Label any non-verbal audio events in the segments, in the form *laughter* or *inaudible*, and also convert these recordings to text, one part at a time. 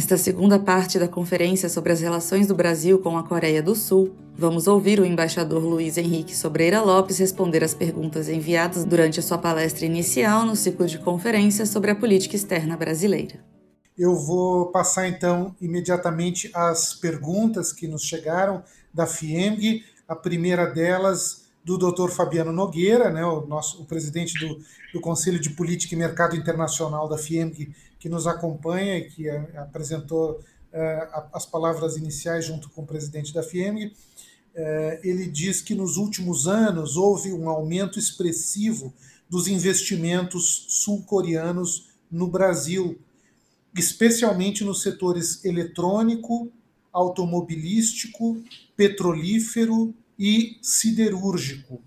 Nesta segunda parte da conferência sobre as relações do Brasil com a Coreia do Sul, vamos ouvir o embaixador Luiz Henrique Sobreira Lopes responder às perguntas enviadas durante a sua palestra inicial no ciclo de conferências sobre a política externa brasileira. Eu vou passar então imediatamente as perguntas que nos chegaram da FIEMG. A primeira delas do Dr. Fabiano Nogueira, né, o nosso o presidente do, do Conselho de Política e Mercado Internacional da FIEMG, que nos acompanha e que a, apresentou uh, as palavras iniciais junto com o presidente da FIEMG. Uh, ele diz que nos últimos anos houve um aumento expressivo dos investimentos sul-coreanos no Brasil, especialmente nos setores eletrônico, automobilístico, petrolífero e siderúrgico.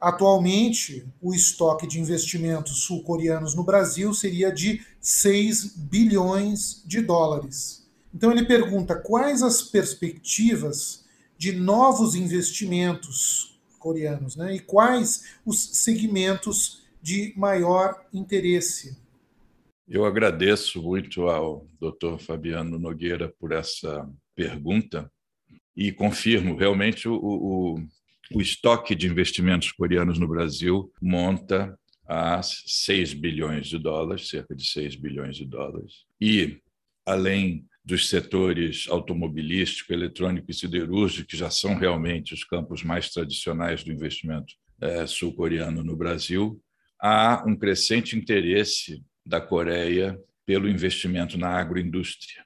Atualmente, o estoque de investimentos sul-coreanos no Brasil seria de 6 bilhões de dólares. Então ele pergunta quais as perspectivas de novos investimentos coreanos né, e quais os segmentos de maior interesse. Eu agradeço muito ao Dr. Fabiano Nogueira por essa pergunta e confirmo realmente o, o, o estoque de investimentos coreanos no Brasil monta a 6 bilhões de dólares, cerca de 6 bilhões de dólares. E, além dos setores automobilístico, eletrônico e siderúrgico, que já são realmente os campos mais tradicionais do investimento é, sul-coreano no Brasil, há um crescente interesse da Coreia pelo investimento na agroindústria.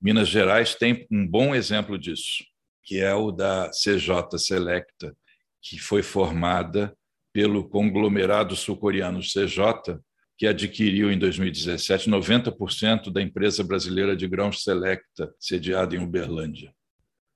Minas Gerais tem um bom exemplo disso que é o da CJ Selecta, que foi formada pelo conglomerado sul-coreano CJ, que adquiriu em 2017 90% da empresa brasileira de grãos Selecta, sediada em Uberlândia.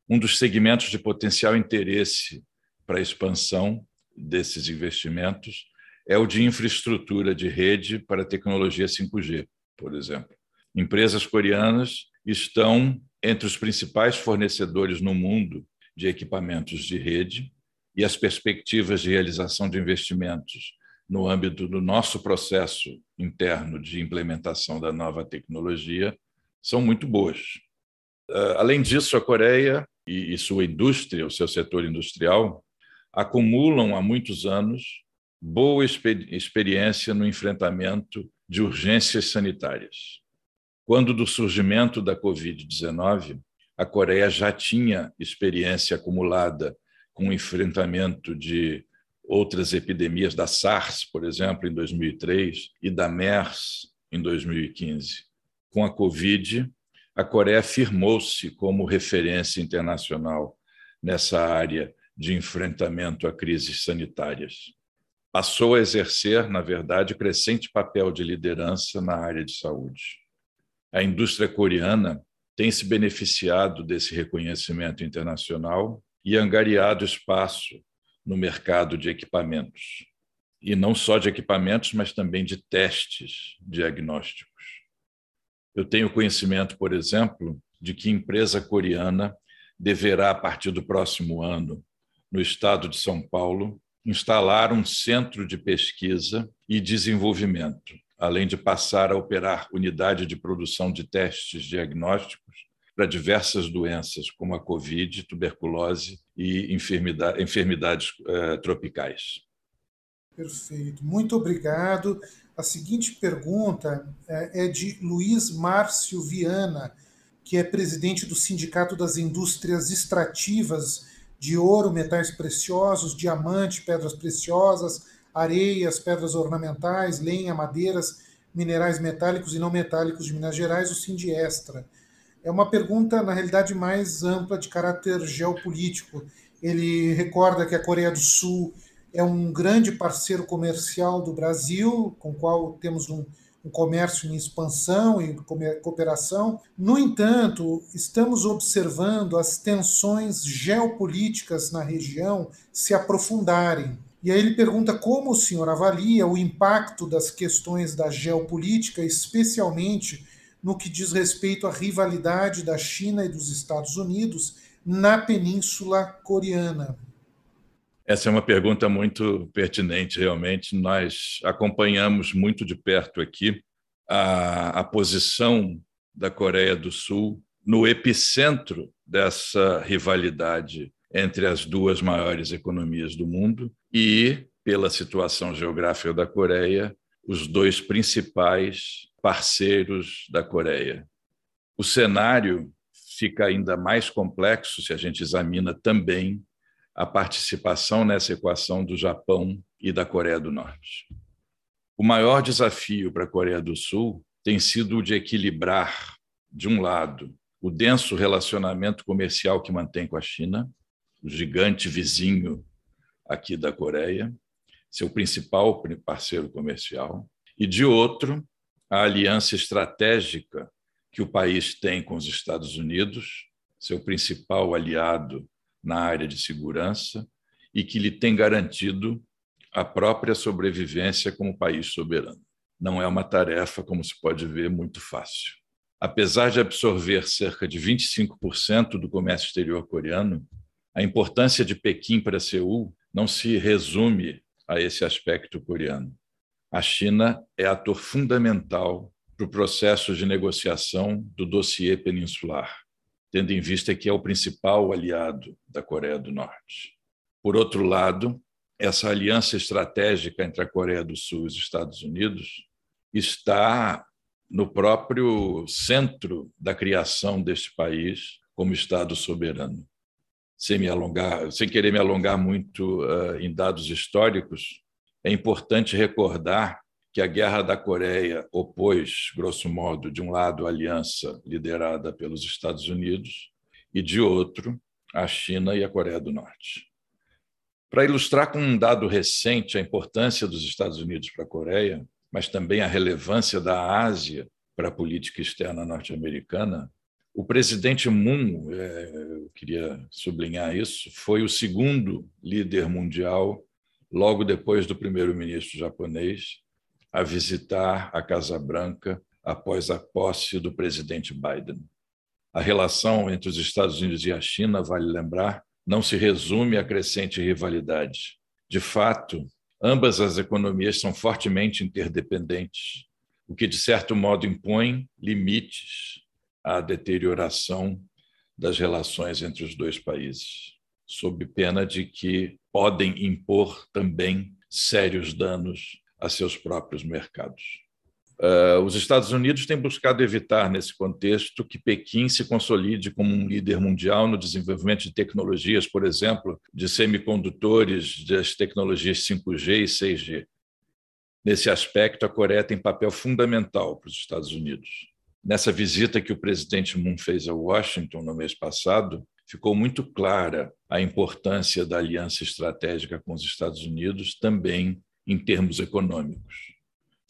Um dos segmentos de potencial interesse para a expansão desses investimentos é o de infraestrutura de rede para tecnologia 5G, por exemplo. Empresas coreanas estão entre os principais fornecedores no mundo de equipamentos de rede e as perspectivas de realização de investimentos no âmbito do nosso processo interno de implementação da nova tecnologia são muito boas. Ah, além disso, a Coreia e sua indústria, o seu setor industrial, acumulam há muitos anos boa experiência no enfrentamento de urgências sanitárias. Quando do surgimento da Covid-19, a Coreia já tinha experiência acumulada com o enfrentamento de outras epidemias, da SARS, por exemplo, em 2003, e da MERS, em 2015. Com a Covid, a Coreia firmou-se como referência internacional nessa área de enfrentamento a crises sanitárias. Passou a exercer, na verdade, crescente papel de liderança na área de saúde a indústria coreana tem se beneficiado desse reconhecimento internacional e angariado espaço no mercado de equipamentos. E não só de equipamentos, mas também de testes diagnósticos. Eu tenho conhecimento, por exemplo, de que empresa coreana deverá, a partir do próximo ano, no estado de São Paulo, instalar um centro de pesquisa e desenvolvimento além de passar a operar unidade de produção de testes diagnósticos para diversas doenças, como a Covid, tuberculose e enfermidades eh, tropicais. Perfeito, muito obrigado. A seguinte pergunta é, é de Luiz Márcio Viana, que é presidente do Sindicato das Indústrias Extrativas de Ouro, Metais Preciosos, Diamante, Pedras Preciosas, areias, pedras ornamentais, lenha, madeiras, minerais metálicos e não metálicos de Minas Gerais, o Sindiestra. É uma pergunta, na realidade, mais ampla de caráter geopolítico. Ele recorda que a Coreia do Sul é um grande parceiro comercial do Brasil, com o qual temos um, um comércio em expansão e cooperação. No entanto, estamos observando as tensões geopolíticas na região se aprofundarem. E aí ele pergunta como o senhor avalia o impacto das questões da geopolítica, especialmente no que diz respeito à rivalidade da China e dos Estados Unidos na Península Coreana. Essa é uma pergunta muito pertinente, realmente. Nós acompanhamos muito de perto aqui a, a posição da Coreia do Sul no epicentro dessa rivalidade entre as duas maiores economias do mundo e, pela situação geográfica da Coreia, os dois principais parceiros da Coreia. O cenário fica ainda mais complexo se a gente examina também a participação nessa equação do Japão e da Coreia do Norte. O maior desafio para a Coreia do Sul tem sido o de equilibrar, de um lado, o denso relacionamento comercial que mantém com a China, o gigante vizinho aqui da Coreia, seu principal parceiro comercial, e de outro, a aliança estratégica que o país tem com os Estados Unidos, seu principal aliado na área de segurança, e que lhe tem garantido a própria sobrevivência como país soberano. Não é uma tarefa, como se pode ver, muito fácil. Apesar de absorver cerca de 25% do comércio exterior coreano, a importância de Pequim para Seul não se resume a esse aspecto coreano. A China é ator fundamental para o processo de negociação do dossiê peninsular, tendo em vista que é o principal aliado da Coreia do Norte. Por outro lado, essa aliança estratégica entre a Coreia do Sul e os Estados Unidos está no próprio centro da criação deste país como Estado soberano. Sem, me alongar, sem querer me alongar muito uh, em dados históricos, é importante recordar que a Guerra da Coreia opôs, grosso modo, de um lado a aliança liderada pelos Estados Unidos e, de outro, a China e a Coreia do Norte. Para ilustrar com um dado recente a importância dos Estados Unidos para a Coreia, mas também a relevância da Ásia para a política externa norte-americana, o presidente Moon, é, eu queria sublinhar isso, foi o segundo líder mundial, logo depois do primeiro-ministro japonês, a visitar a Casa Branca após a posse do presidente Biden. A relação entre os Estados Unidos e a China, vale lembrar, não se resume à crescente rivalidade. De fato, ambas as economias são fortemente interdependentes, o que, de certo modo, impõe limites à deterioração das relações entre os dois países, sob pena de que podem impor também sérios danos a seus próprios mercados. Uh, os Estados Unidos têm buscado evitar, nesse contexto, que Pequim se consolide como um líder mundial no desenvolvimento de tecnologias, por exemplo, de semicondutores, das tecnologias 5G e 6G. Nesse aspecto, a Coreia tem papel fundamental para os Estados Unidos. Nessa visita que o presidente Moon fez a Washington no mês passado, ficou muito clara a importância da aliança estratégica com os Estados Unidos, também em termos econômicos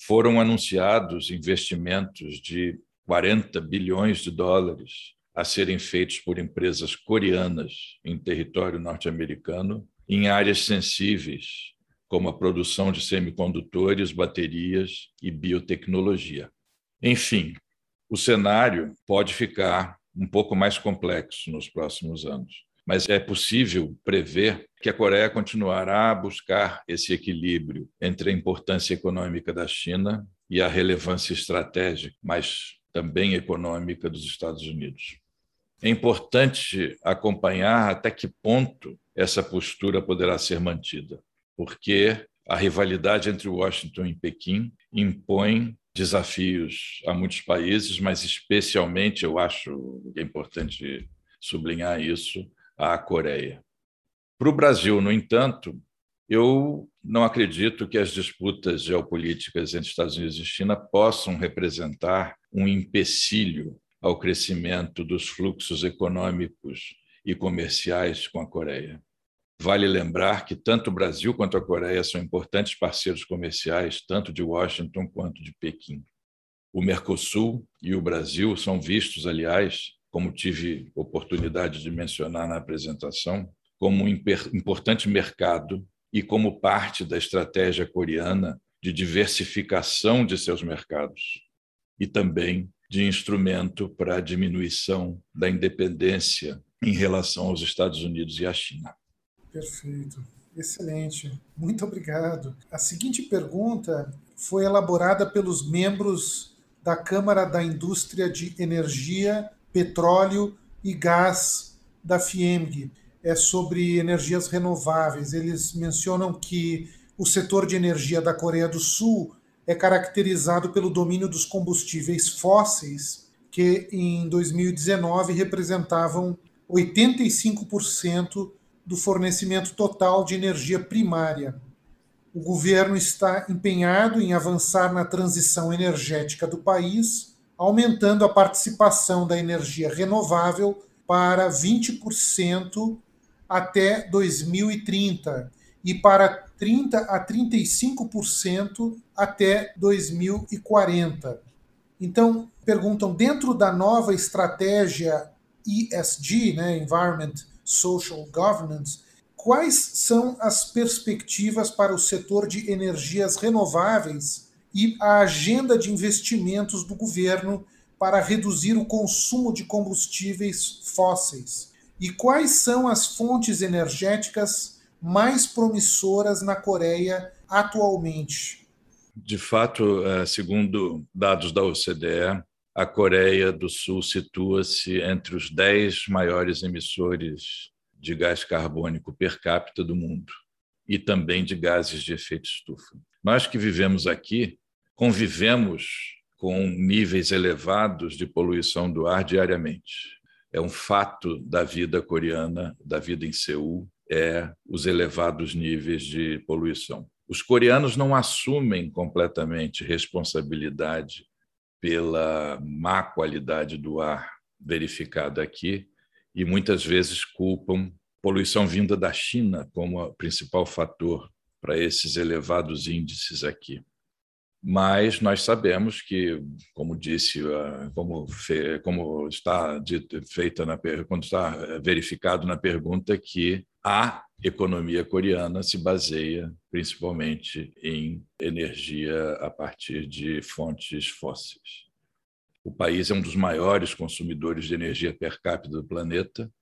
foram anunciados investimentos de 40 bilhões de dólares a serem feitos por empresas coreanas em território norte-americano em áreas sensíveis, como a produção de semicondutores, baterias e biotecnologia. Enfim, o cenário pode ficar um pouco mais complexo nos próximos anos mas é possível prever que a Coreia continuará a buscar esse equilíbrio entre a importância econômica da China e a relevância estratégica, mas também econômica dos Estados Unidos. É importante acompanhar até que ponto essa postura poderá ser mantida, porque a rivalidade entre Washington e Pequim impõe desafios a muitos países, mas especialmente, eu acho que é importante sublinhar isso, à Coreia. Para o Brasil, no entanto, eu não acredito que as disputas geopolíticas entre Estados Unidos e China possam representar um empecilho ao crescimento dos fluxos econômicos e comerciais com a Coreia. Vale lembrar que tanto o Brasil quanto a Coreia são importantes parceiros comerciais, tanto de Washington quanto de Pequim. O Mercosul e o Brasil são vistos, aliás, como tive oportunidade de mencionar na apresentação, como um importante mercado e como parte da estratégia coreana de diversificação de seus mercados e também de instrumento para a diminuição da independência em relação aos Estados Unidos e à China. Perfeito. Excelente. Muito obrigado. A seguinte pergunta foi elaborada pelos membros da Câmara da Indústria de Energia, Petróleo e Gás da FIEMG. É sobre energias renováveis. Eles mencionam que o setor de energia da Coreia do Sul é caracterizado pelo domínio dos combustíveis fósseis, que em 2019 representavam 85% do fornecimento total de energia primária. O governo está empenhado em avançar na transição energética do país, aumentando a participação da energia renovável para 20% até 2030 e para 30 a 35% até 2040. Então, perguntam dentro da nova estratégia ESG, né, Environment Social Governance, quais são as perspectivas para o setor de energias renováveis e a agenda de investimentos do governo para reduzir o consumo de combustíveis fósseis? E quais são as fontes energéticas mais promissoras na Coreia atualmente? De fato, eh, segundo dados da OCDE, a Coreia do Sul situa-se entre os dez maiores emissores de gás carbônico per capita do mundo e também de gases de efeito estufa. Nós que vivemos aqui convivemos com níveis elevados de poluição do ar diariamente. É um fato da vida coreana, da vida em Seul, é os elevados níveis de poluição. Os coreanos não assumem completamente responsabilidade pela má qualidade do ar verificada aqui e muitas vezes culpam poluição vinda da China como principal fator para esses elevados índices aqui. Mas nós sabemos que, como disse, como, como está dito, feita na quando está eh, verificado na pergunta que a economia coreana se baseia principalmente em energia a partir de fontes fósseis. O país é um dos maiores consumidores de energia per capita do planeta,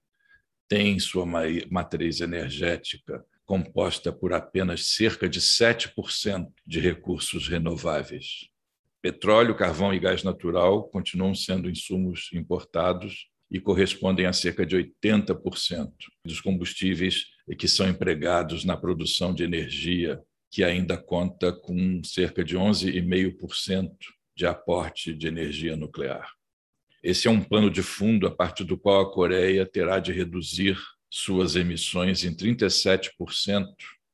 tem sua matriz energética composta por apenas cerca de 7% de recursos renováveis. Petróleo, carvão e gás natural continuam sendo insumos importados e correspondem a cerca de 80% dos combustíveis que são empregados na produção de energia, que ainda conta com cerca de 11,5% de aporte de energia nuclear. Esse é um pano de fundo a partir do qual a Coreia terá de reduzir suas emissões em 37%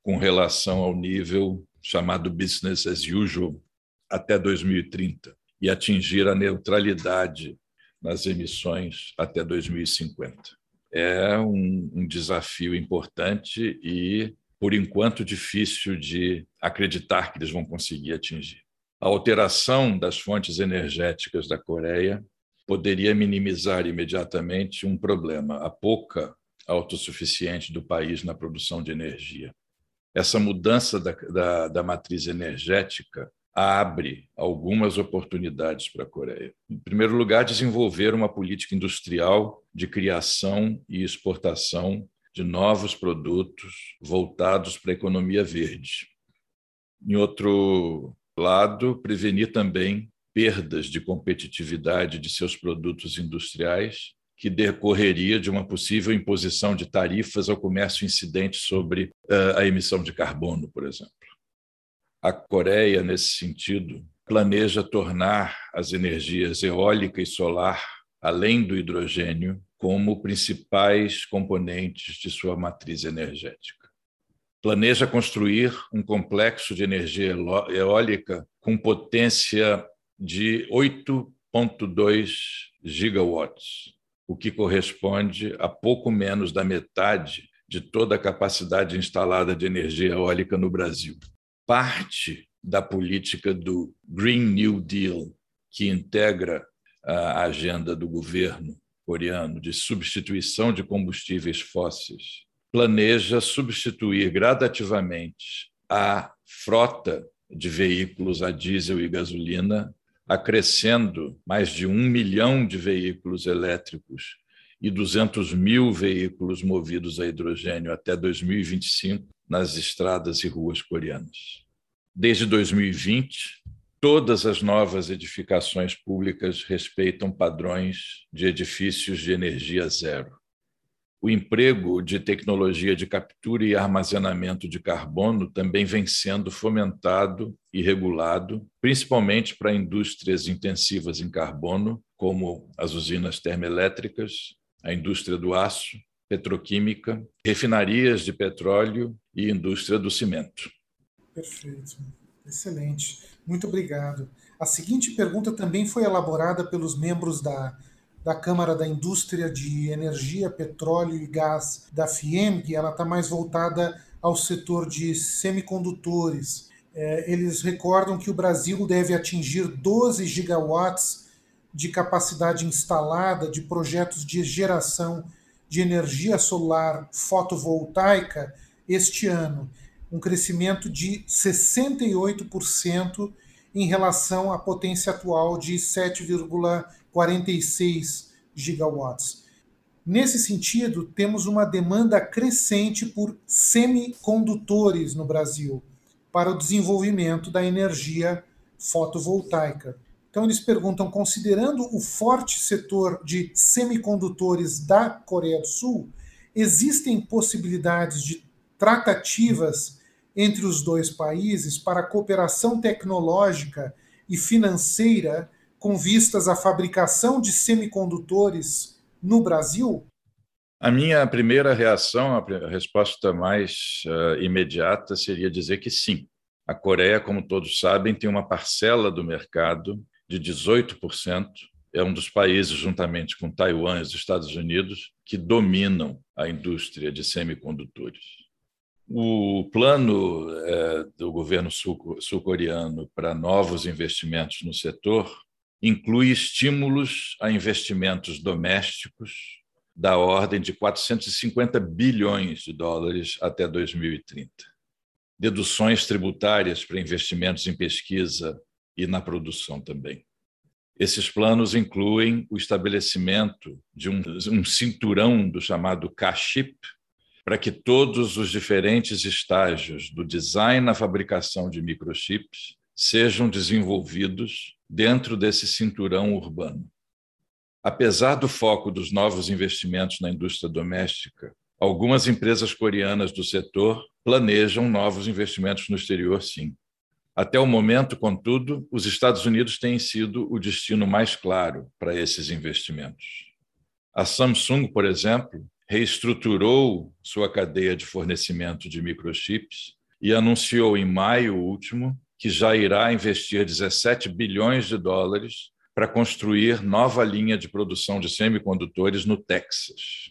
com relação ao nível chamado business as usual até 2030 e atingir a neutralidade nas emissões até 2050. É um, um desafio importante e, por enquanto, difícil de acreditar que eles vão conseguir atingir. A alteração das fontes energéticas da Coreia poderia minimizar imediatamente um problema, a pouca autossuficiente do país na produção de energia. Essa mudança da, da, da matriz energética abre algumas oportunidades para a Coreia. Em primeiro lugar, desenvolver uma política industrial de criação e exportação de novos produtos voltados para a economia verde. Em outro lado, prevenir também perdas de competitividade de seus produtos industriais que decorreria de uma possível imposição de tarifas ao comércio incidente sobre uh, a emissão de carbono, por exemplo. A Coreia, nesse sentido, planeja tornar as energias eólica e solar, além do hidrogênio, como principais componentes de sua matriz energética. Planeja construir um complexo de energia eólica com potência de 8,2 gigawatts, o que corresponde a pouco menos da metade de toda a capacidade instalada de energia eólica no Brasil. Parte da política do Green New Deal, que integra a agenda do governo coreano de substituição de combustíveis fósseis, planeja substituir gradativamente a frota de veículos a diesel e gasolina acrescendo mais de um milhão de veículos elétricos e 200 mil veículos movidos a hidrogênio até 2025 nas estradas e ruas coreanas. Desde 2020, todas as novas edificações públicas respeitam padrões de edifícios de energia zero. O emprego de tecnologia de captura e armazenamento de carbono também vem sendo fomentado e regulado, principalmente para indústrias intensivas em carbono, como as usinas termoelétricas, a indústria do aço, petroquímica, refinarias de petróleo e indústria do cimento. Perfeito. Excelente. Muito obrigado. A seguinte pergunta também foi elaborada pelos membros da da Câmara da Indústria de Energia, Petróleo e Gás da FIEMG, ela está mais voltada ao setor de semicondutores. É, eles recordam que o Brasil deve atingir 12 gigawatts de capacidade instalada de projetos de geração de energia solar fotovoltaica este ano, um crescimento de 68% em relação à potência atual de 7,46 gigawatts. Nesse sentido, temos uma demanda crescente por semicondutores no Brasil para o desenvolvimento da energia fotovoltaica. Então, eles perguntam: considerando o forte setor de semicondutores da Coreia do Sul, existem possibilidades de tratativas entre os dois países para cooperação tecnológica e financeira com vistas à fabricação de semicondutores no Brasil? A minha primeira reação, a resposta mais uh, imediata seria dizer que sim. A Coreia, como todos sabem, tem uma parcela do mercado de 18%. É um dos países, juntamente com Taiwan e os Estados Unidos, que dominam a indústria de semicondutores. O plano é, do governo sul-coreano para novos investimentos no setor inclui estímulos a investimentos domésticos da ordem de 450 bilhões de dólares até 2030. Deduções tributárias para investimentos em pesquisa e na produção também. Esses planos incluem o estabelecimento de um, um cinturão do chamado K-chip, para que todos os diferentes estágios do design na fabricação de microchips sejam desenvolvidos dentro desse cinturão urbano. Apesar do foco dos novos investimentos na indústria doméstica, algumas empresas coreanas do setor planejam novos investimentos no exterior, sim. Até o momento, contudo, os Estados Unidos têm sido o destino mais claro para esses investimentos. A Samsung, por exemplo, reestruturou sua cadeia de fornecimento de microchips e anunciou em maio último que já irá investir 17 bilhões de dólares para construir nova linha de produção de semicondutores no Texas.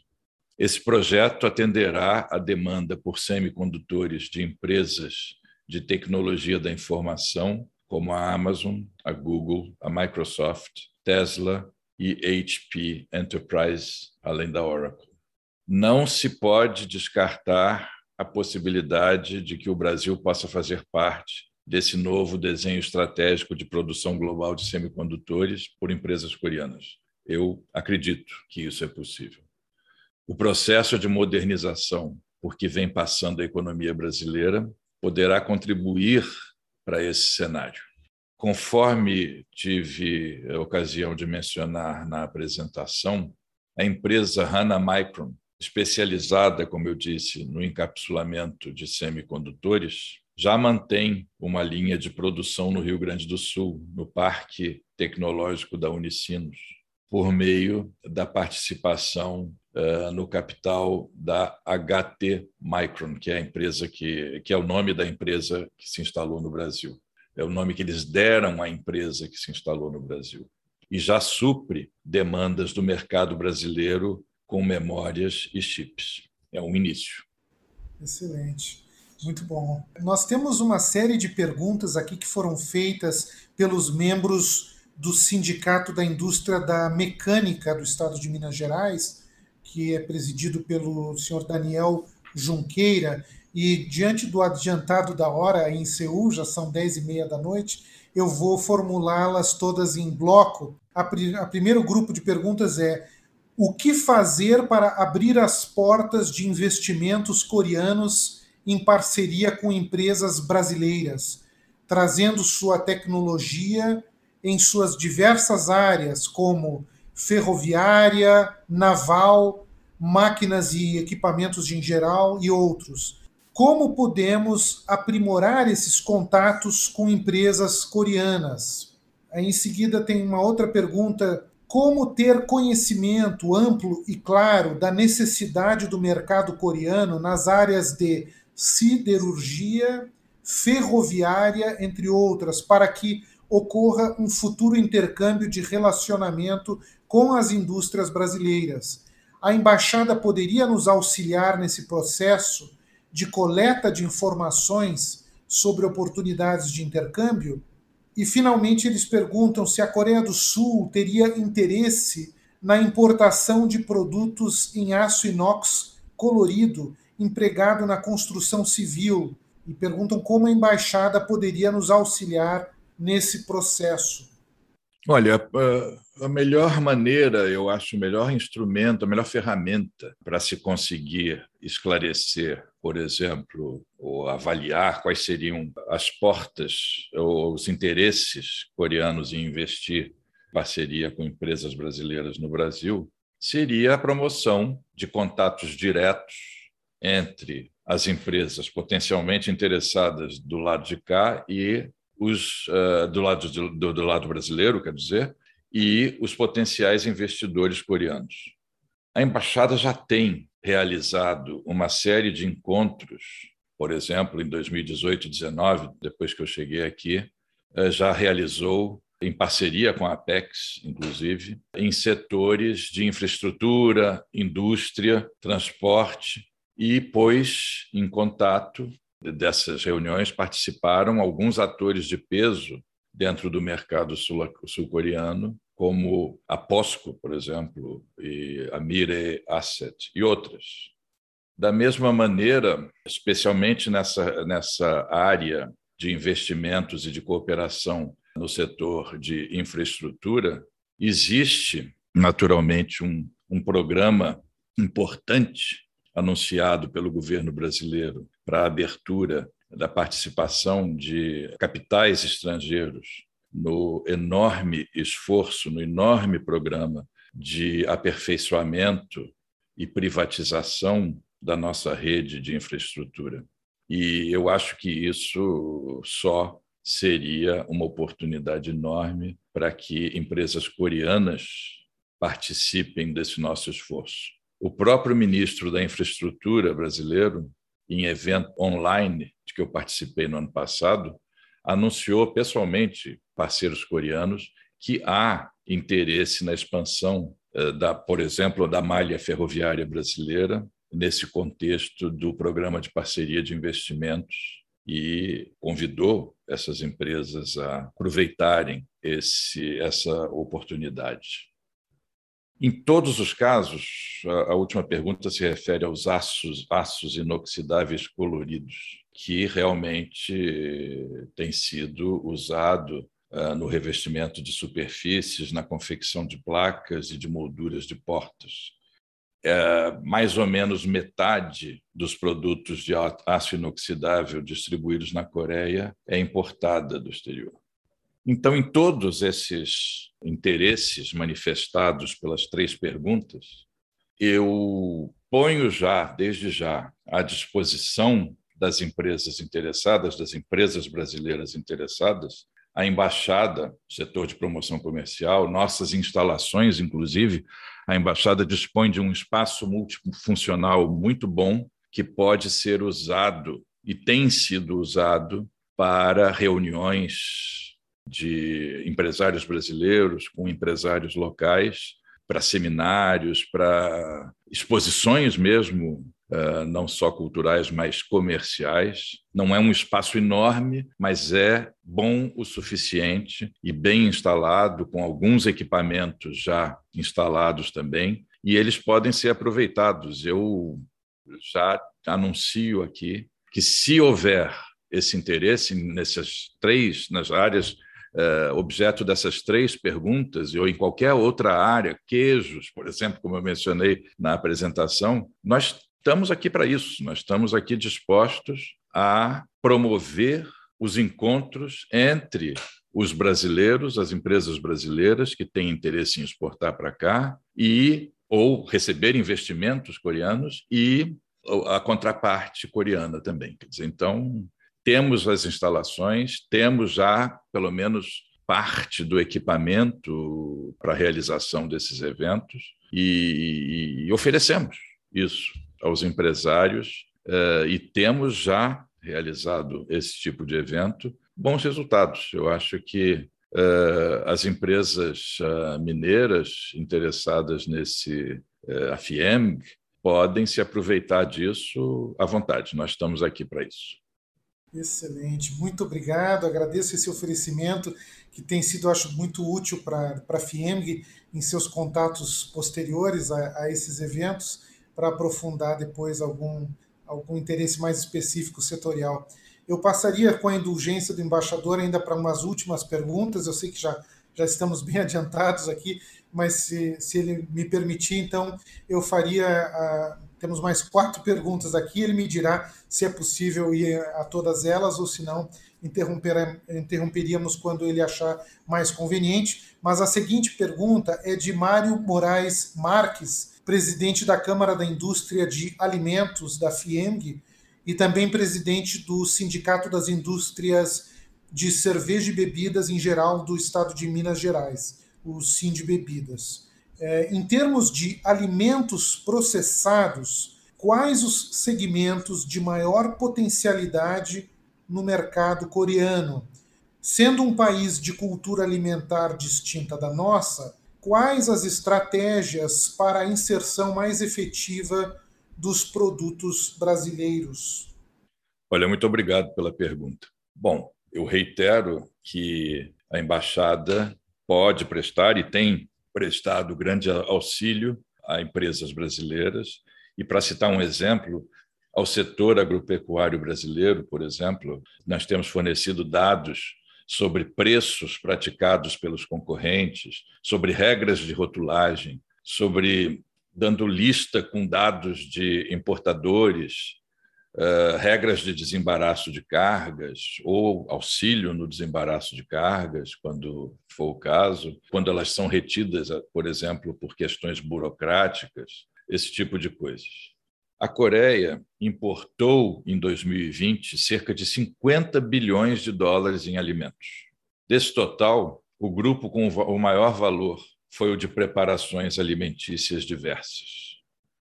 Esse projeto atenderá à demanda por semicondutores de empresas de tecnologia da informação, como a Amazon, a Google, a Microsoft, Tesla e HP Enterprise, além da Oracle não se pode descartar a possibilidade de que o Brasil possa fazer parte desse novo desenho estratégico de produção global de semicondutores por empresas coreanas. Eu acredito que isso é possível. O processo de modernização por que vem passando a economia brasileira poderá contribuir para esse cenário. Conforme tive a ocasião de mencionar na apresentação, a empresa Hana Micron especializada, como eu disse, no encapsulamento de semicondutores, já mantém uma linha de produção no Rio Grande do Sul, no Parque Tecnológico da Unicinos, por meio da participação uh, no capital da HT Micron, que é a empresa que, que é o nome da empresa que se instalou no Brasil. É o nome que eles deram à empresa que se instalou no Brasil. E já supre demandas do mercado brasileiro com memórias e chips. É um início. Excelente. Muito bom. Nós temos uma série de perguntas aqui que foram feitas pelos membros do Sindicato da Indústria da Mecânica do Estado de Minas Gerais, que é presidido pelo senhor Daniel Junqueira. E diante do adiantado da hora em Seul, já são dez e meia da noite, eu vou formulá-las todas em bloco. A, pr a primeiro grupo de perguntas é o que fazer para abrir as portas de investimentos coreanos em parceria com empresas brasileiras? trazendo sua tecnologia em suas diversas áreas, como ferroviária, naval, máquinas e equipamentos em geral e outros. Como podemos aprimorar esses contatos com empresas coreanas? Em seguida, tem uma outra pergunta: como ter conhecimento amplo e claro da necessidade do mercado coreano nas áreas de siderurgia, ferroviária, entre outras, para que ocorra um futuro intercâmbio de relacionamento com as indústrias brasileiras. A embaixada poderia nos auxiliar nesse processo de coleta de informações sobre oportunidades de intercâmbio? E, finalmente, eles perguntam se a Coreia do Sul teria interesse na importação de produtos em aço inox colorido empregado na construção civil e perguntam como a embaixada poderia nos auxiliar nesse processo. Olha, a melhor maneira, eu acho, o melhor instrumento, a melhor ferramenta para se conseguir esclarecer, por exemplo, ou avaliar quais seriam as portas ou os interesses coreanos em investir em parceria com empresas brasileiras no Brasil, seria a promoção de contatos diretos entre as empresas potencialmente interessadas do lado de cá e os uh, do, lado do, do lado brasileiro, quer dizer, e os potenciais investidores coreanos. A embaixada já tem realizado uma série de encontros, por exemplo, em 2018 e 2019, depois que eu cheguei aqui, eh, já realizou em parceria com a Apex, inclusive, em setores de infraestrutura, indústria, transporte, e pôs em contato dessas reuniões participaram alguns atores de peso dentro do mercado sul-coreano, como a POSCO, por exemplo, e a Mire Asset e outras. Da mesma maneira, especialmente nessa, nessa área de investimentos e de cooperação no setor de infraestrutura, existe naturalmente um, um programa importante anunciado pelo governo brasileiro para a abertura da participação de capitais estrangeiros no enorme esforço, no enorme programa de aperfeiçoamento e privatização da nossa rede de infraestrutura. E eu acho que isso só seria uma oportunidade enorme para que empresas coreanas participem desse nosso esforço. O próprio ministro da Infraestrutura brasileiro, em evento online de que eu participei no ano passado, anunciou pessoalmente parceiros coreanos que há interesse na expansão eh, da, por exemplo, da malha ferroviária brasileira nesse contexto do programa de parceria de investimentos e convidou essas empresas a aproveitarem esse, essa oportunidade. Em todos os casos, a, última pergunta se refere aos aços, aços inoxidáveis coloridos, que realmente tem sido usado uh, no revestimento de superfícies, na confecção de placas e de molduras de portas. É, mais ou menos metade dos produtos de aço inoxidável distribuídos na Coreia é importada do exterior. Então, em todos esses interesses manifestados pelas três perguntas, eu ponho já, desde já, à disposição das empresas interessadas, das empresas brasileiras interessadas, a embaixada, setor de promoção comercial, nossas instalações, inclusive, a embaixada dispõe de um espaço multifuncional muito bom que pode ser usado e tem sido usado para reuniões de empresários brasileiros com empresários locais para seminários, para exposições mesmo, eh, não só culturais, mas comerciais. Não é um espaço enorme, mas é bom o suficiente e bem instalado, com alguns equipamentos já instalados também, e eles podem ser aproveitados. Eu já anuncio aqui que, se houver esse interesse nessas três, nas áreas objeto dessas três perguntas, ou em qualquer outra área, queijos, por exemplo, como eu mencionei na apresentação, nós estamos aqui para isso, nós estamos aqui dispostos a promover os encontros entre os brasileiros, as empresas brasileiras que têm interesse em exportar para cá e ou receber investimentos coreanos e a contraparte coreana também. Quer dizer, então temos as instalações, temos já pelo menos parte do equipamento para a realização desses eventos e, e, oferecemos isso aos empresários uh, e temos já realizado esse tipo de evento bons resultados. Eu acho que uh, as empresas uh, mineiras interessadas nesse a podem se aproveitar disso à vontade. Nós estamos aqui para isso. Excelente, muito obrigado. Agradeço esse oferecimento que tem sido, acho, muito útil para a FIEMG em seus contatos posteriores a, a esses eventos, para aprofundar depois algum, algum interesse mais específico setorial. Eu passaria com a indulgência do embaixador ainda para umas últimas perguntas. Eu sei que já, já estamos *laughs* bem adiantados aqui, mas se, se ele me permitir, então eu faria. A, temos mais quatro perguntas aqui. Ele me dirá se é possível ir a todas elas ou se não interromper, interromperíamos quando ele achar mais conveniente. Mas a seguinte pergunta é de Mário Moraes Marques, presidente da Câmara da Indústria de Alimentos da FIEMG e também presidente do Sindicato das Indústrias de Cerveja e Bebidas em geral do estado de Minas Gerais, o Sind Bebidas. É, em termos de alimentos processados, quais os segmentos de maior potencialidade no mercado coreano? Sendo um país de cultura alimentar distinta da nossa, quais as estratégias para a inserção mais efetiva dos produtos brasileiros? Olha, muito obrigado pela pergunta. Bom, eu reitero que a embaixada pode prestar e tem prestado grande auxílio a empresas brasileiras. E para citar um exemplo, ao setor agropecuário brasileiro, por exemplo, nós temos fornecido dados sobre preços praticados pelos concorrentes, sobre regras de rotulagem, sobre dando lista com dados de importadores, uh, regras de desembaraço de cargas ou auxílio no desembaraço de cargas, quando for o caso, quando elas são retidas, por exemplo, por questões burocráticas, esse tipo de coisas. A Coreia importou em 2020 cerca de 50 bilhões de dólares em alimentos. Desse total, o grupo com o maior valor foi o de preparações alimentícias diversas.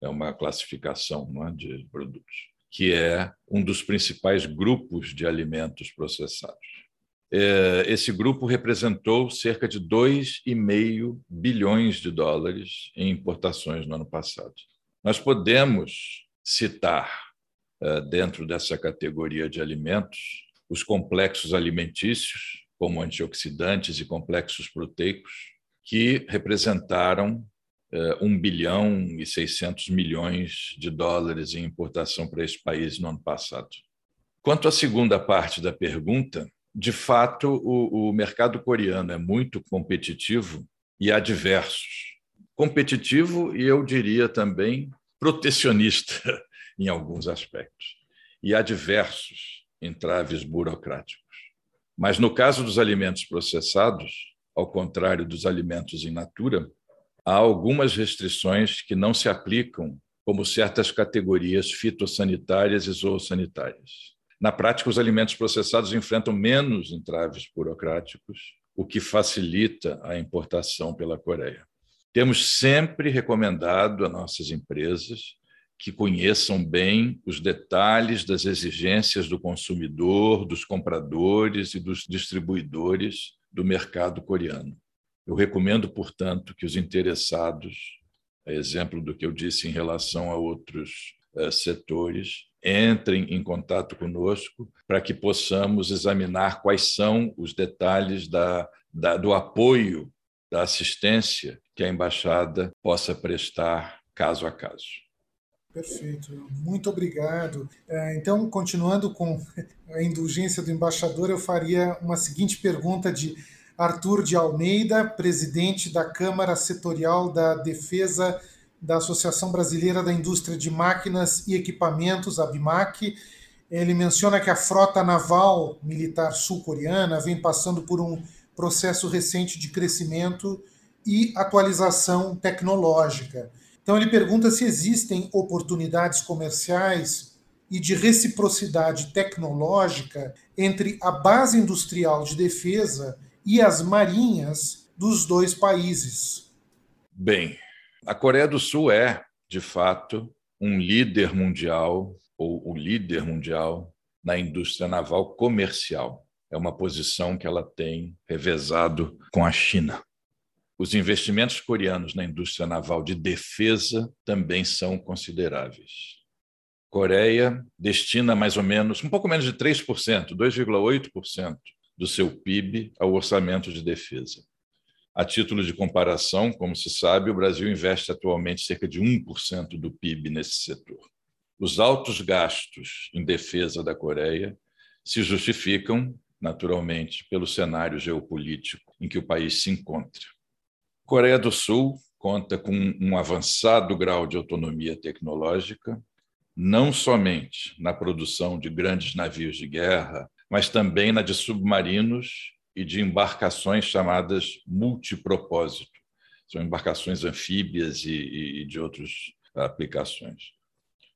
É uma classificação é, de produtos, que é um dos principais grupos de alimentos processados. É, esse grupo representou cerca de 2,5 bilhões de dólares em importações no ano passado. Nós podemos citar, é, dentro dessa categoria de alimentos, os complexos alimentícios, como antioxidantes e complexos proteicos, que representaram 1 eh, bilhão e 600 milhões de dólares em importação para esse país no ano passado. Quanto à segunda parte da pergunta, de fato, o, o mercado coreano é muito competitivo e há diversos. Competitivo e eu diria também protecionista *laughs* em alguns aspectos. E há diversos entraves burocráticos. Mas no caso dos alimentos processados, ao contrário dos alimentos in natura, há algumas restrições que não se aplicam, como certas categorias fitossanitárias e zoossanitárias. Na prática, os alimentos processados enfrentam menos entraves burocráticos, o que facilita a importação pela Coreia. Temos sempre recomendado a nossas empresas que conheçam bem os detalhes das exigências do consumidor, dos compradores e dos distribuidores do mercado coreano. Eu recomendo, portanto, que os interessados, a exemplo do que eu disse em relação a outros uh, setores, entrem em contato conosco para que possamos examinar quais são os detalhes da, da, do apoio, da assistência que a embaixada possa prestar caso a caso. Perfeito, muito obrigado. É, então, continuando com a indulgência do embaixador, eu faria uma seguinte pergunta de Arthur de Almeida, presidente da Câmara Setorial da Defesa da Associação Brasileira da Indústria de Máquinas e Equipamentos, ABMAC. Ele menciona que a frota naval militar sul-coreana vem passando por um processo recente de crescimento e atualização tecnológica. Então, ele pergunta se existem oportunidades comerciais e de reciprocidade tecnológica entre a base industrial de defesa e as marinhas dos dois países. Bem, a Coreia do Sul é, de fato, um líder mundial, ou o líder mundial, na indústria naval comercial. É uma posição que ela tem revezado com a China. Os investimentos coreanos na indústria naval de defesa também são consideráveis. Coreia destina mais ou menos, um pouco menos de 3%, 2,8% do seu PIB ao orçamento de defesa. A título de comparação, como se sabe, o Brasil investe atualmente cerca de 1% do PIB nesse setor. Os altos gastos em defesa da Coreia se justificam, naturalmente, pelo cenário geopolítico em que o país se encontra. Coreia do Sul conta com um avançado grau de autonomia tecnológica, não somente na produção de grandes navios de guerra, mas também na de submarinos e de embarcações chamadas multipropósito. São embarcações anfíbias e, e de outras aplicações.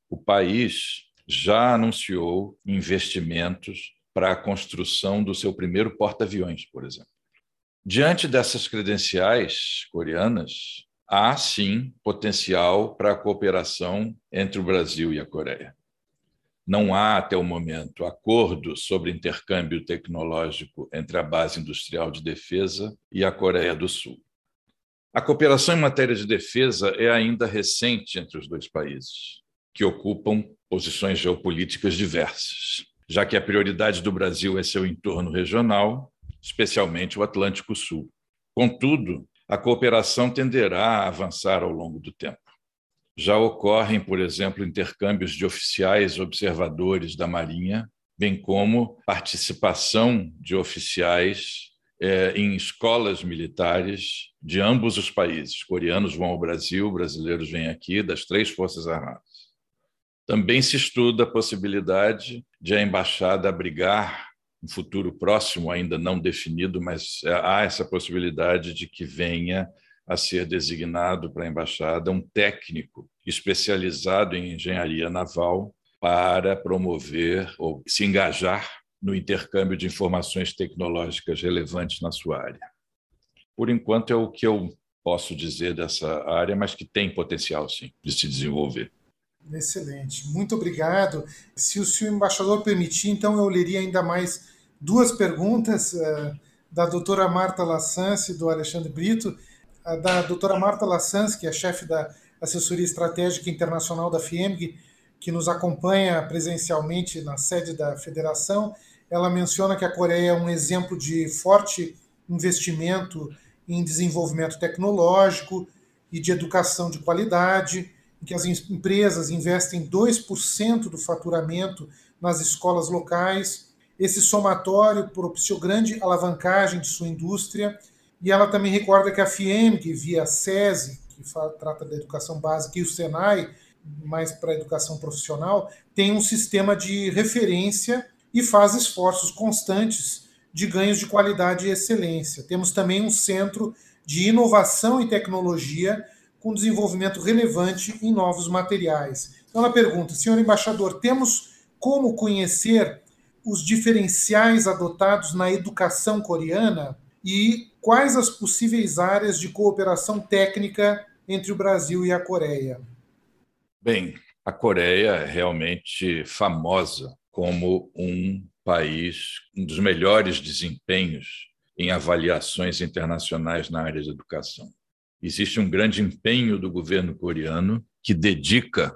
O país já anunciou investimentos para a construção do seu primeiro porta-aviões, por exemplo. Diante dessas credenciais coreanas, há sim potencial para a cooperação entre o Brasil e a Coreia não há, até o momento, acordo sobre intercâmbio tecnológico entre a Base Industrial de Defesa e a Coreia do Sul. A cooperação em matéria de defesa é ainda recente entre os dois países, que ocupam posições geopolíticas diversas, já que a prioridade do Brasil é seu entorno regional, especialmente o Atlântico Sul. Contudo, a cooperação tenderá a avançar ao longo do tempo. Já ocorrem, por exemplo, intercâmbios de oficiais observadores da Marinha, bem como participação de oficiais é, em escolas militares de ambos os países. Coreanos vão ao Brasil, brasileiros vêm aqui, das três Forças Armadas. Também se estuda a possibilidade de a embaixada abrigar, um futuro próximo, ainda não definido, mas há essa possibilidade de que venha a ser designado para a embaixada um técnico especializado em engenharia naval para promover ou se engajar no intercâmbio de informações tecnológicas relevantes na sua área. Por enquanto, é o que eu posso dizer dessa área, mas que tem potencial, sim, de se desenvolver. Excelente, muito obrigado. Se o senhor embaixador permitir, então eu leria ainda mais duas perguntas uh, da doutora Marta Lassance e do Alexandre Brito da doutora Marta Lassans, que é chefe da Assessoria Estratégica Internacional da FIEMG, que nos acompanha presencialmente na sede da federação. Ela menciona que a Coreia é um exemplo de forte investimento em desenvolvimento tecnológico e de educação de qualidade, em que as empresas investem 2% do faturamento nas escolas locais. Esse somatório propiciou grande alavancagem de sua indústria e ela também recorda que a FIEMG, via SESI, que trata da educação básica, e o SENAI, mais para a educação profissional, tem um sistema de referência e faz esforços constantes de ganhos de qualidade e excelência. Temos também um centro de inovação e tecnologia com desenvolvimento relevante em novos materiais. Então ela pergunta, senhor embaixador, temos como conhecer os diferenciais adotados na educação coreana? e quais as possíveis áreas de cooperação técnica entre o Brasil e a Coreia? Bem, a Coreia é realmente famosa como um país, um dos melhores desempenhos em avaliações internacionais na área de educação. Existe um grande empenho do governo coreano que dedica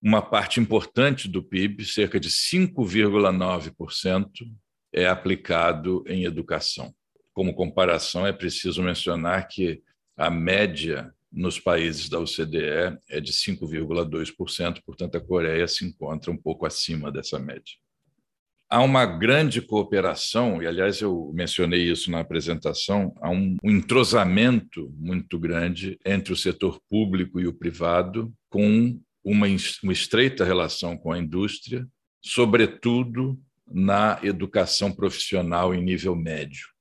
uma parte importante do PIB, cerca de 5,9%, é aplicado em educação como comparação, é preciso mencionar que a média nos países da OCDE é de 5,2%, portanto, a Coreia se encontra um pouco acima dessa média. Há uma grande cooperação, e aliás eu mencionei isso na apresentação, há um, entrosamento muito grande entre o setor público e o privado, com uma, uma estreita relação com a indústria sobretudo na educação profissional em nível médio.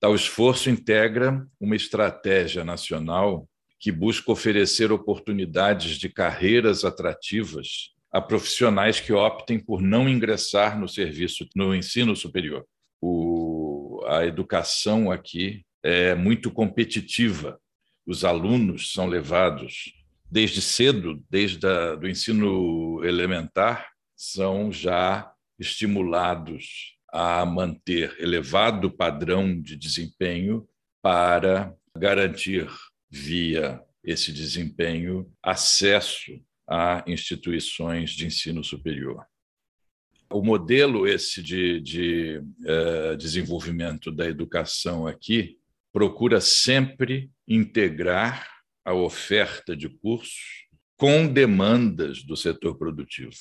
Tal esforço integra uma estratégia nacional que busca oferecer oportunidades de carreiras atrativas a profissionais que optem por não ingressar no serviço, no ensino superior. O, a educação aqui é muito competitiva. Os alunos são levados desde cedo, desde o ensino elementar, são já estimulados a manter elevado padrão de desempenho para garantir, via esse desempenho, acesso a instituições de ensino superior. O modelo esse de, de uh, desenvolvimento da educação aqui procura sempre integrar a oferta de cursos com demandas do setor produtivo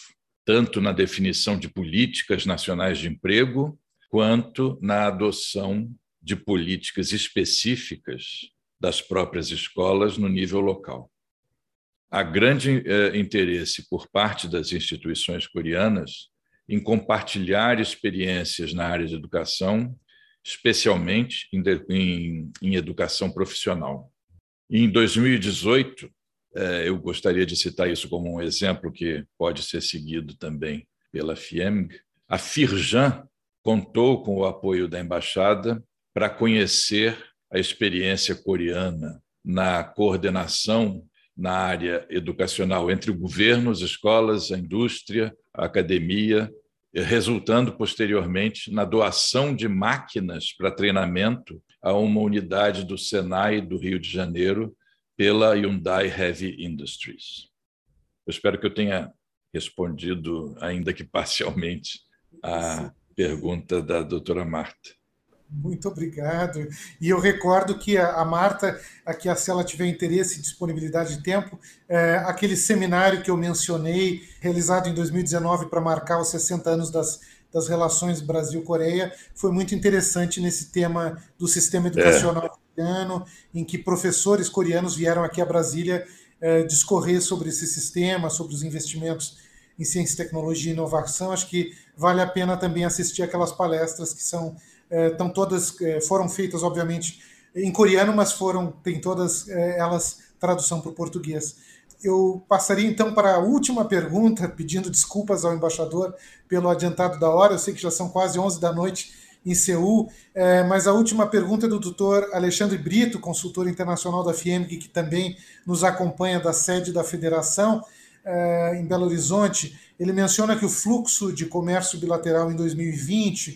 tanto na definição de políticas nacionais de emprego, quanto na adoção de políticas específicas das próprias escolas no nível local. Há grande eh, interesse por parte das instituições coreanas em compartilhar experiências na área de educação, especialmente em, educação profissional. Em 2018, é, eu gostaria de citar isso como um exemplo que pode ser seguido também pela FIEMG. A Firjan contou com o apoio da embaixada para conhecer a experiência coreana na coordenação na área educacional entre o governo, as escolas, a indústria, a academia, resultando posteriormente na doação de máquinas para treinamento a uma unidade do Senai do Rio de Janeiro pela Hyundai Heavy Industries. Eu espero que eu tenha respondido, ainda que parcialmente, a pergunta da doutora Marta. Muito obrigado. E eu recordo que a, Marta, aqui se ela tiver interesse e disponibilidade de tempo, é, aquele seminário que eu mencionei, realizado em 2019 para marcar os 60 anos das, das relações Brasil-Coreia, foi muito interessante nesse tema do sistema educacional é coreano, em que professores coreanos vieram aqui a Brasília eh, discorrer sobre esse sistema, sobre os investimentos em ciência, tecnologia e inovação. Acho que vale a pena também assistir aquelas palestras que são eh, todas eh, foram feitas, obviamente, em coreano, mas foram tem todas eh, elas tradução para o português. Eu passaria então para a última pergunta, pedindo desculpas ao embaixador pelo adiantado da hora. Eu sei que já são quase 11 da noite em Seul. É, mas a última pergunta é do doutor Alexandre Brito, consultor internacional da FIEMG, que também nos acompanha da sede da federação é, em Belo Horizonte. Ele menciona que o fluxo de comércio bilateral em 2020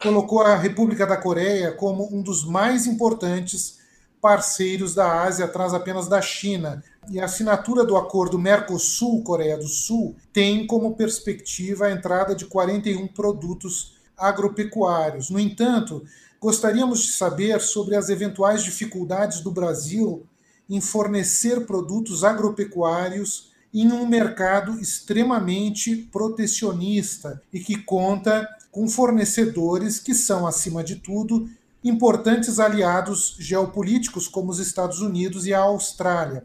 colocou a República da Coreia como um dos mais importantes parceiros da Ásia, atrás apenas da China. E a assinatura do acordo Mercosul-Coreia do Sul tem como perspectiva a entrada de 41 produtos agropecuários. No entanto, gostaríamos de saber sobre as eventuais dificuldades do Brasil em fornecer produtos agropecuários em um mercado extremamente protecionista e que conta com fornecedores que são, acima de tudo, importantes aliados geopolíticos como os Estados Unidos e a Austrália.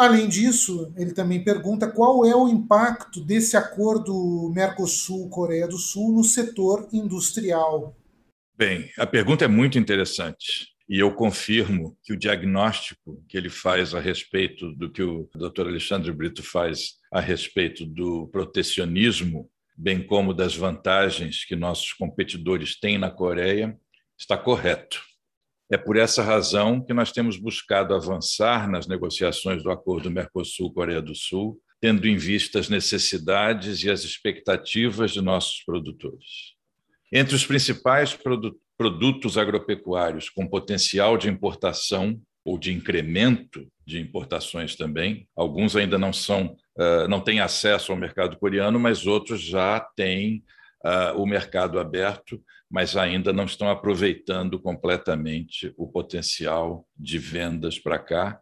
Além disso, ele também pergunta qual é o impacto desse acordo Mercosul-Coreia do Sul no setor industrial. Bem, a pergunta é muito interessante. E eu confirmo que o diagnóstico que ele faz a respeito do que o Dr. Alexandre Brito faz a respeito do protecionismo, bem como das vantagens que nossos competidores têm na Coreia, está correto. É por essa razão que nós temos buscado avançar nas negociações do Acordo Mercosul-Coreia do Sul, tendo em vista as necessidades e as expectativas de nossos produtores. Entre os principais produtos agropecuários com potencial de importação ou de incremento de importações também, alguns ainda não são, não têm acesso ao mercado coreano, mas outros já têm o mercado aberto mas ainda não estão aproveitando completamente o potencial de vendas para cá,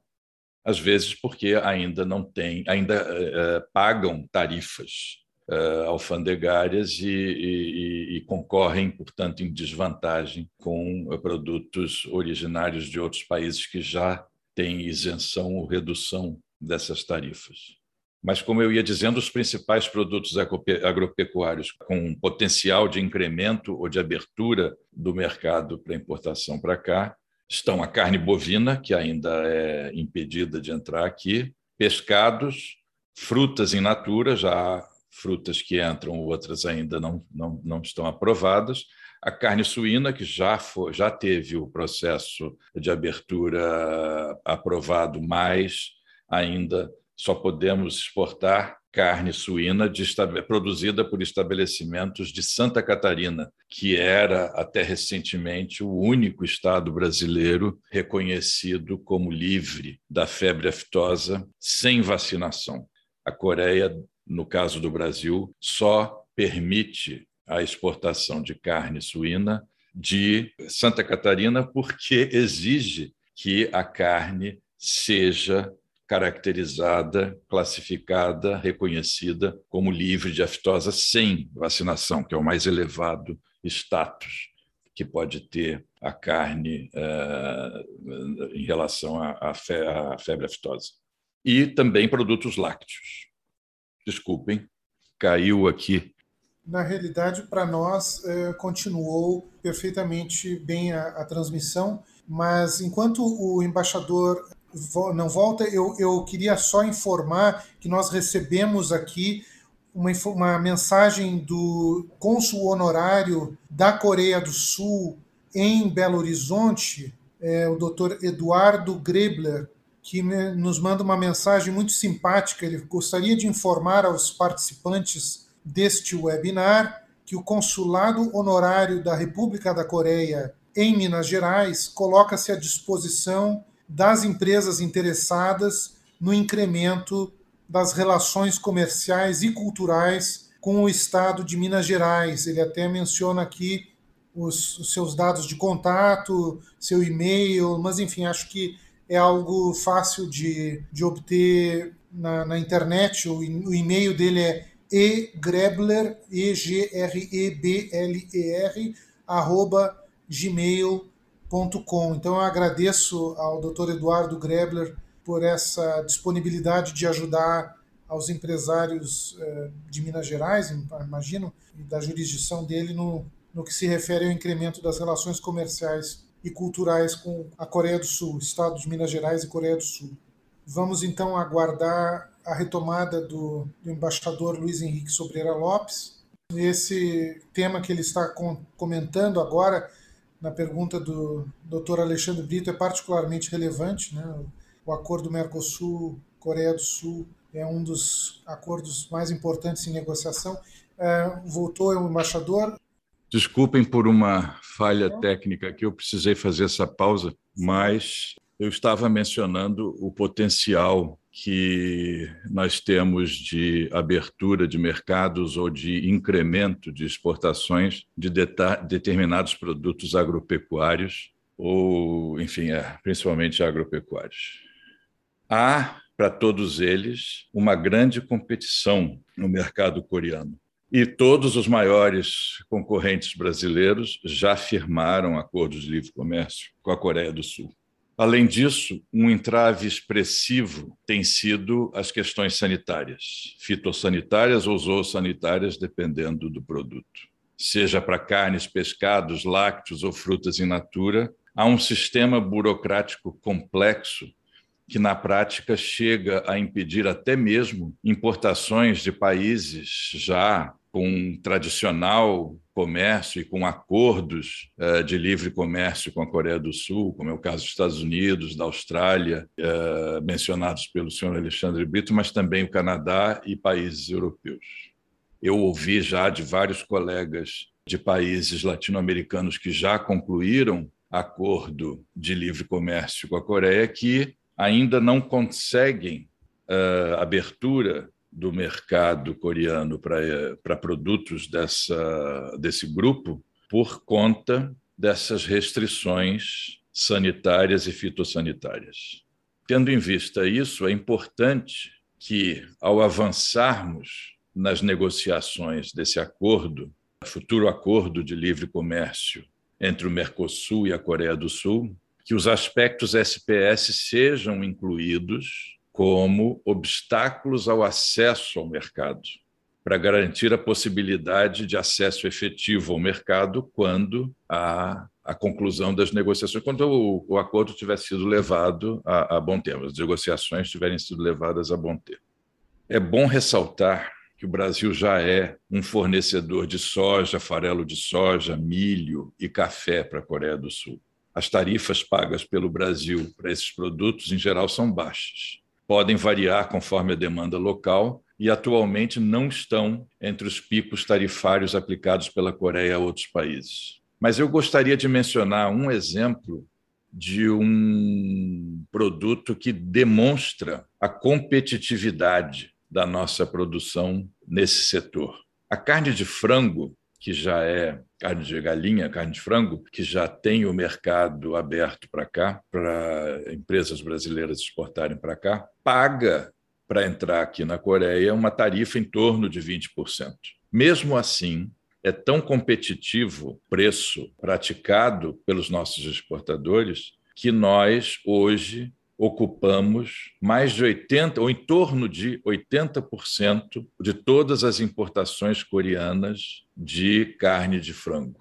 às vezes porque ainda não têm, ainda uh, pagam tarifas uh, alfandegárias e, e, e, concorrem, portanto, em desvantagem com produtos originários de outros países que já têm isenção ou redução dessas tarifas. Mas, como eu ia dizendo, os principais produtos agropecuários com potencial de incremento ou de abertura do mercado para importação para cá estão a carne bovina, que ainda é impedida de entrar aqui, pescados, frutas in natura, já há frutas que entram, outras ainda não, não, não estão aprovadas, a carne suína, que já, foi, já teve o processo de abertura aprovado, mas ainda só podemos exportar carne suína de, produzida por estabelecimentos de Santa Catarina, que era até recentemente o único estado brasileiro reconhecido como livre da febre aftosa sem vacinação. A Coreia, no caso do Brasil, só permite a exportação de carne suína de Santa Catarina porque exige que a carne seja caracterizada, classificada, reconhecida como livre de aftosa sem vacinação, que é o mais elevado status que pode ter a carne uh, em relação à, fe febre aftosa. E também produtos lácteos. Desculpem, caiu aqui na realidade, para nós, é, continuou perfeitamente bem a, a, transmissão, mas enquanto o embaixador não volta, eu, eu queria só informar que nós recebemos aqui uma, uma mensagem do cônsul honorário da Coreia do Sul em Belo Horizonte, é, o Dr. Eduardo Grebler, que nos manda uma mensagem muito simpática. Ele gostaria de informar aos participantes deste webinar que o Consulado Honorário da República da Coreia em Minas Gerais coloca-se à disposição das empresas interessadas no incremento das relações comerciais e culturais com o Estado de Minas Gerais. Ele até menciona aqui os, os seus dados de contato, seu e-mail, mas enfim, acho que é algo fácil de, de obter na, na internet. O, o e-mail dele é egrebler, E-G-R-E-B-L-E-R, arroba gmail.com então eu agradeço ao Dr. Eduardo Grebler por essa disponibilidade de ajudar aos empresários eh, de Minas Gerais, imagino, da jurisdição dele no, no que se refere ao incremento das relações comerciais e culturais com a Coreia do Sul, Estado de Minas Gerais e Coreia do Sul. Vamos então aguardar a retomada do, do embaixador Luiz Henrique Sobreira Lopes. Esse tema que ele está comentando agora na pergunta do Dr. Alexandre Brito é particularmente relevante. Né? O acordo Mercosul-Coreia do Sul é um dos acordos mais importantes em negociação. É, voltou o embaixador. Desculpem por uma falha técnica que eu precisei fazer essa pausa, mas eu estava mencionando o potencial que nós temos de abertura de mercados ou de incremento de exportações de determinados produtos agropecuários ou, enfim, é, principalmente agropecuários. Há para todos eles uma grande competição no mercado coreano. E todos os maiores concorrentes brasileiros já firmaram acordos de livre comércio com a Coreia do Sul. Além disso, um entrave expressivo tem sido as questões sanitárias, fitossanitárias ou zoossanitárias, dependendo do produto. Seja para carnes, pescados, lácteos ou frutas in natura, há um sistema burocrático complexo que, na prática, chega a impedir até mesmo importações de países já com tradicional comércio e com acordos uh, de livre comércio com a Coreia do Sul, como é o caso dos Estados Unidos, da Austrália, uh, mencionados pelo senhor Alexandre Brito, mas também o Canadá e países europeus. Eu ouvi já de vários colegas de países latino-americanos que já concluíram acordo de livre comércio com a Coreia que ainda não conseguem uh, abertura do mercado coreano para produtos dessa, desse grupo por conta dessas restrições sanitárias e fitossanitárias. Tendo em vista isso, é importante que, ao avançarmos nas negociações desse acordo, futuro acordo de livre comércio entre o Mercosul e a Coreia do Sul, que os aspectos SPS sejam incluídos como obstáculos ao acesso ao mercado, para garantir a possibilidade de acesso efetivo ao mercado quando há a conclusão das negociações, quando o, o acordo tiver sido levado a, a bom termo, as negociações tiverem sido levadas a bom termo. É bom ressaltar que o Brasil já é um fornecedor de soja, farelo de soja, milho e café para a Coreia do Sul. As tarifas pagas pelo Brasil para esses produtos, em geral, são baixas. Podem variar conforme a demanda local e atualmente não estão entre os picos tarifários aplicados pela Coreia a outros países. Mas eu gostaria de mencionar um exemplo de um produto que demonstra a competitividade da nossa produção nesse setor. A carne de frango, que já é carne de galinha, carne de frango, que já tem o mercado aberto para cá, para empresas brasileiras exportarem para cá, paga para entrar aqui na Coreia uma tarifa em torno de 20%. Mesmo assim, é tão competitivo o preço praticado pelos nossos exportadores que nós hoje ocupamos mais de 80 ou em torno de 80% de todas as importações coreanas de carne de frango.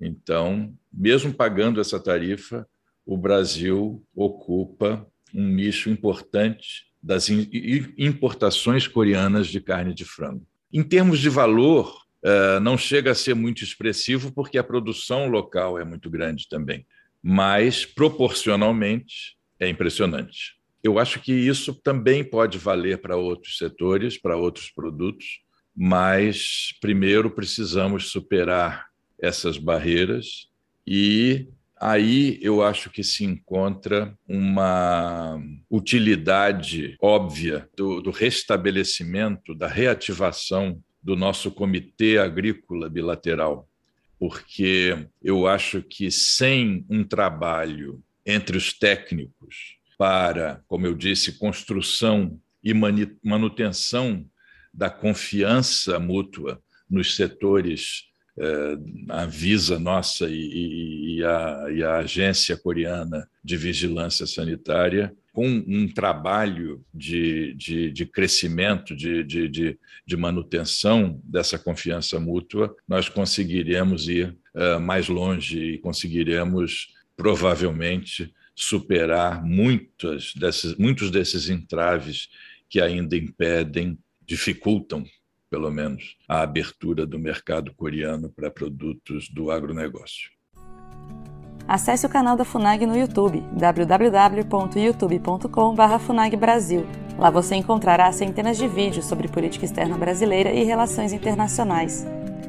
Então, mesmo pagando essa tarifa, o Brasil ocupa um nicho importante das importações coreanas de carne de frango. Em termos de valor, eh, não chega a ser muito expressivo, porque a produção local é muito grande também, mas proporcionalmente é impressionante. Eu acho que isso também pode valer para outros setores, para outros produtos, mas primeiro precisamos superar essas barreiras e aí eu acho que se encontra uma utilidade óbvia do, do restabelecimento, da reativação do nosso Comitê Agrícola Bilateral, porque eu acho que sem um trabalho entre os técnicos para, como eu disse, construção e manutenção da confiança mútua nos setores eh, a Visa nossa e, a, e, a, agência coreana de vigilância sanitária, com um trabalho de, de, de crescimento, de, de, de, manutenção dessa confiança mútua, nós conseguiremos ir uh, mais longe e conseguiremos provavelmente superar muitas dessas, muitos desses entraves que ainda impedem, dificultam, pelo menos, a abertura do mercado coreano para produtos do agronegócio. Acesse o canal da FUNAG no YouTube, www.youtube.com.br FUNAG Brasil. Lá você encontrará centenas de vídeos sobre política externa brasileira e relações internacionais.